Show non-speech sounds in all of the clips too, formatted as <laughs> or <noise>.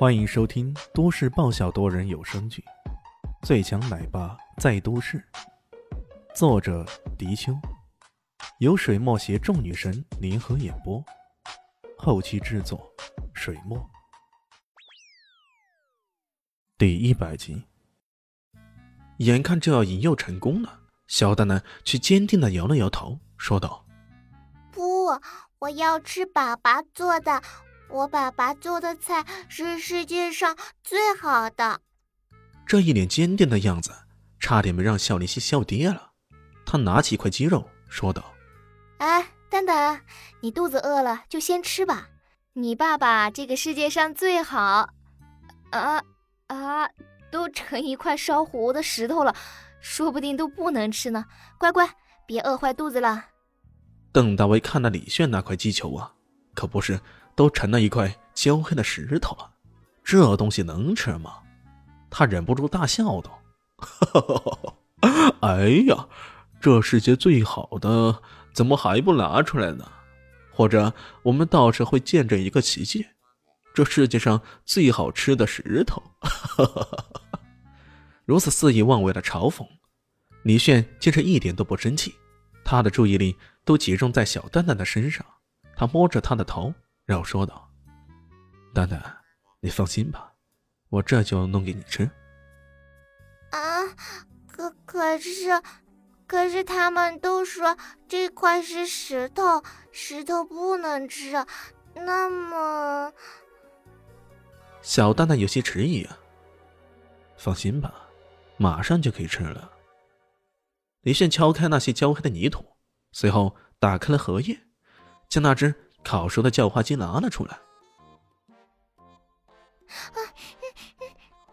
欢迎收听都市爆笑多人有声剧《最强奶爸在都市》，作者：迪秋，由水墨携众女神联合演播，后期制作：水墨。第一百集，眼看就要引诱成功了，小蛋蛋却坚定的摇了摇头，说道：“不，我要吃爸爸做的。”我爸爸做的菜是世界上最好的。这一脸坚定的样子，差点没让小林熙笑跌了。他拿起一块鸡肉，说道：“哎，蛋蛋，你肚子饿了就先吃吧。你爸爸这个世界上最好。啊啊，都成一块烧糊的石头了，说不定都不能吃呢。乖乖，别饿坏肚子了。”邓大为看了李炫那块鸡球啊，可不是。都成了一块焦黑的石头了，这东西能吃吗？他忍不住大笑道：“哈 <laughs> 哈哎呀，这世界最好的，怎么还不拿出来呢？或者我们到时会见证一个奇迹，这世界上最好吃的石头。<laughs> ”如此肆意妄为的嘲讽，李炫竟是一点都不生气，他的注意力都集中在小蛋蛋的身上，他摸着他的头。然后说道：“蛋蛋，你放心吧，我这就弄给你吃。”啊，可可是，可是他们都说这块是石头，石头不能吃。那么，小蛋蛋有些迟疑啊。放心吧，马上就可以吃了。李炫敲开那些焦黑的泥土，随后打开了荷叶，将那只。烤熟的叫花鸡拿了出来。啊，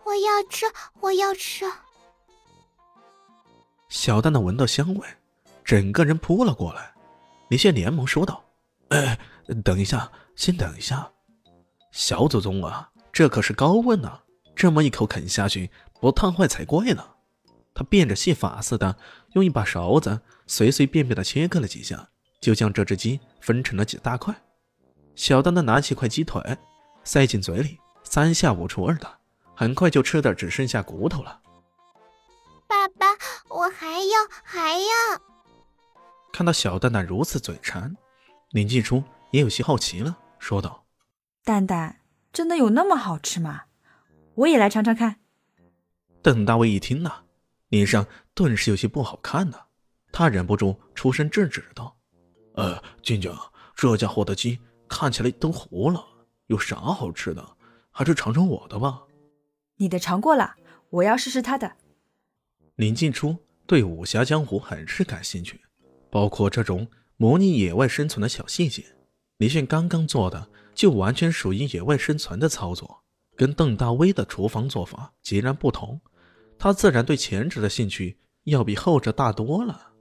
我要吃，我要吃！小蛋蛋闻到香味，整个人扑了过来。李现连忙说道：“哎，等一下，先等一下，小祖宗啊，这可是高温呐，这么一口啃下去，不烫坏才怪呢。”他变着戏法似的，用一把勺子随随便便的切割了几下。就将这只鸡分成了几大块，小蛋蛋拿起块鸡腿，塞进嘴里，三下五除二的，很快就吃的只剩下骨头了。爸爸，我还要还要。看到小蛋蛋如此嘴馋，林继初也有些好奇了，说道：“蛋蛋真的有那么好吃吗？我也来尝尝看。”邓大卫一听呐，脸上顿时有些不好看呢，他忍不住出声制止道。呃，静静，这家伙的鸡看起来都糊了，有啥好吃的？还是尝尝我的吧。你的尝过了，我要试试他的。林静初对武侠江湖很是感兴趣，包括这种模拟野外生存的小细节。李炫刚刚做的就完全属于野外生存的操作，跟邓大威的厨房做法截然不同。他自然对前者的兴趣要比后者大多了。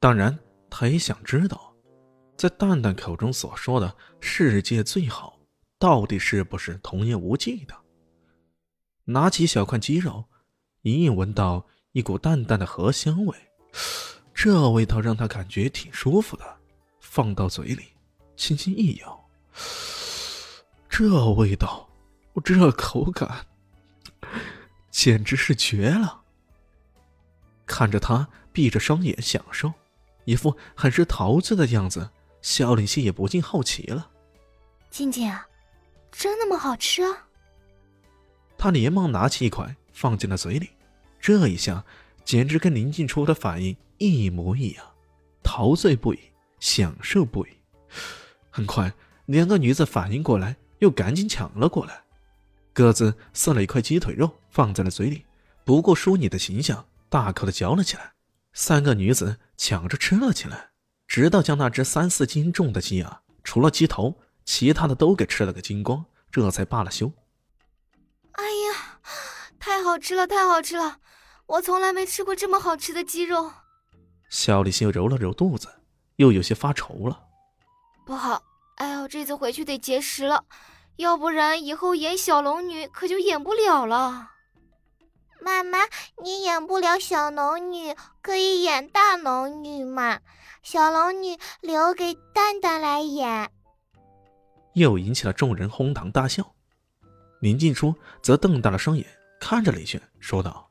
当然，他也想知道。在蛋蛋口中所说的世界最好，到底是不是童言无忌的？拿起小块鸡肉，隐隐闻到一股淡淡的荷香味，这味道让他感觉挺舒服的。放到嘴里，轻轻一咬，这味道，这口感，简直是绝了。看着他闭着双眼享受，一副很是陶醉的样子。肖林熙也不禁好奇了：“静静，真那么好吃？”他连忙拿起一块放进了嘴里，这一下简直跟林静初的反应一模一样，陶醉不已，享受不已。很快，两个女子反应过来，又赶紧抢了过来，各自撕了一块鸡腿肉放在了嘴里，不顾淑女的形象，大口的嚼了起来。三个女子抢着吃了起来。直到将那只三四斤重的鸡啊，除了鸡头，其他的都给吃了个精光，这才罢了休。哎呀，太好吃了，太好吃了！我从来没吃过这么好吃的鸡肉。肖立新揉了揉肚子，又有些发愁了。不好，哎呦，这次回去得节食了，要不然以后演小龙女可就演不了了。妈妈，你演不了小龙女，可以演大龙女嘛？小龙女留给蛋蛋来演，又引起了众人哄堂大笑。林静初则瞪大了双眼看着李炫，说道：“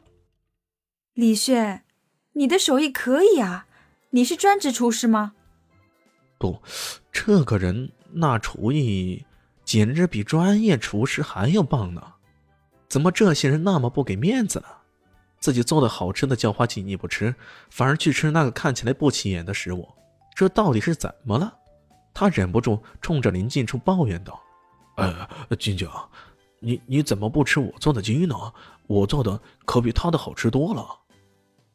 李炫，你的手艺可以啊，你是专职厨师吗？”“不，这个人那厨艺简直比专业厨师还要棒呢。怎么这些人那么不给面子呢？自己做的好吃的叫花鸡你不吃，反而去吃那个看起来不起眼的食物，这到底是怎么了？”他忍不住冲着林静初抱怨道：“哎，静静。”你你怎么不吃我做的鸡呢？我做的可比他的好吃多了。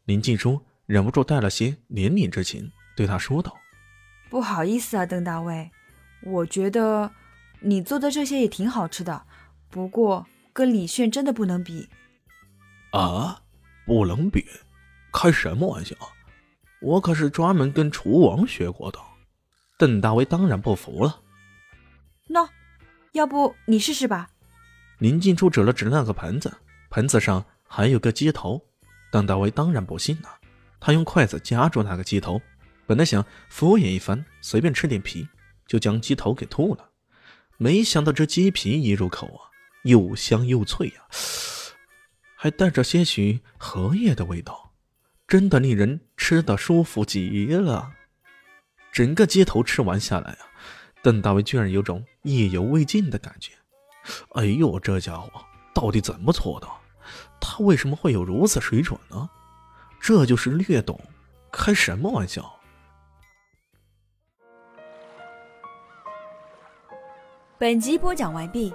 林静初忍不住带了些怜悯之情，对他说道：“不好意思啊，邓大卫，我觉得你做的这些也挺好吃的，不过跟李炫真的不能比。”啊，不能比？开什么玩笑？我可是专门跟厨王学过的。邓大为当然不服了。那，要不你试试吧？林静初指了指那个盆子，盆子上还有个鸡头。邓大为当然不信了，他用筷子夹住那个鸡头，本来想敷衍一番，随便吃点皮，就将鸡头给吐了。没想到这鸡皮一入口啊，又香又脆呀，还带着些许荷叶的味道，真的令人吃的舒服极了。整个街头吃完下来啊，邓大为居然有种意犹未尽的感觉。哎呦，这家伙到底怎么做的？他为什么会有如此水准呢？这就是略懂，开什么玩笑？本集播讲完毕，